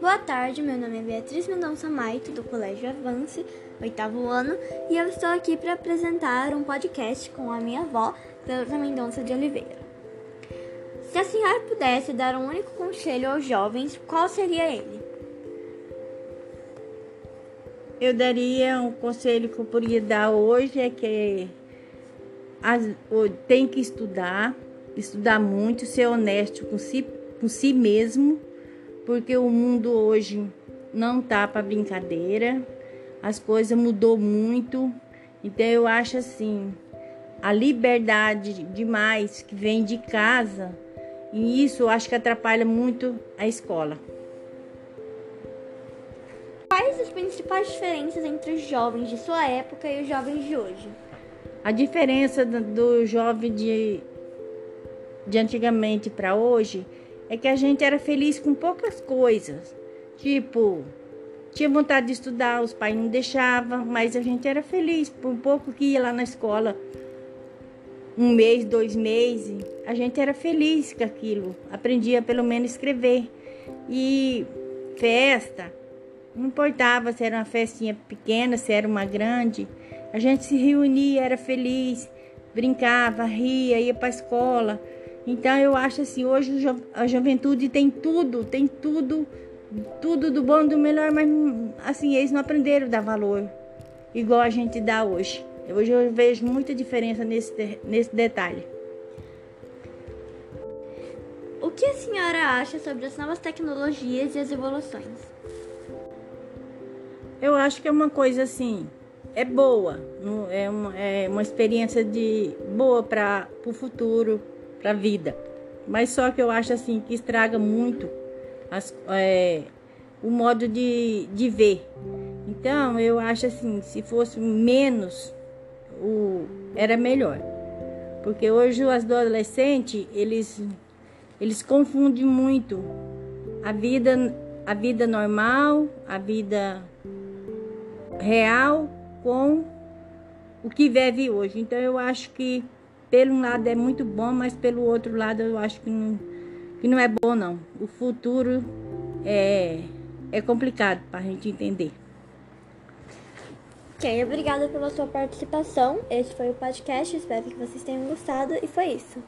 Boa tarde, meu nome é Beatriz Mendonça Maito, do Colégio Avance, oitavo ano, e eu estou aqui para apresentar um podcast com a minha avó, Dona Mendonça de Oliveira. Se a senhora pudesse dar um único conselho aos jovens, qual seria ele? Eu daria um conselho que eu poderia dar hoje é que tem que estudar, estudar muito, ser honesto com si, com si mesmo porque o mundo hoje não tá para brincadeira, as coisas mudou muito, então eu acho assim, a liberdade demais que vem de casa, e isso eu acho que atrapalha muito a escola. Quais as principais diferenças entre os jovens de sua época e os jovens de hoje? A diferença do, jovem de, de antigamente para hoje é que a gente era feliz com poucas coisas. Tipo, tinha vontade de estudar, os pais não deixavam, mas a gente era feliz por um pouco que ia lá na escola. Um mês, dois meses, a gente era feliz com aquilo. Aprendia pelo menos escrever. E festa, não importava se era uma festinha pequena, se era uma grande. A gente se reunia, era feliz, brincava, ria, ia para a escola. Então eu acho assim, hoje a juventude tem tudo, tem tudo, tudo do bom e do melhor, mas assim, eles não aprenderam a dar valor igual a gente dá hoje. Hoje eu vejo muita diferença nesse, nesse detalhe. O que a senhora acha sobre as novas tecnologias e as evoluções? Eu acho que é uma coisa assim, é boa, é uma, é uma experiência de boa para o futuro, para a vida. Mas só que eu acho assim que estraga muito as, é, o modo de, de ver. Então eu acho assim, se fosse menos, o, era melhor. Porque hoje os adolescentes, eles, eles confundem muito a vida, a vida normal, a vida real com o que vive hoje. Então eu acho que pelo um lado é muito bom, mas pelo outro lado eu acho que não, que não é bom não. O futuro é, é complicado para a gente entender. Ok, obrigada pela sua participação. Esse foi o podcast. Espero que vocês tenham gostado. E foi isso.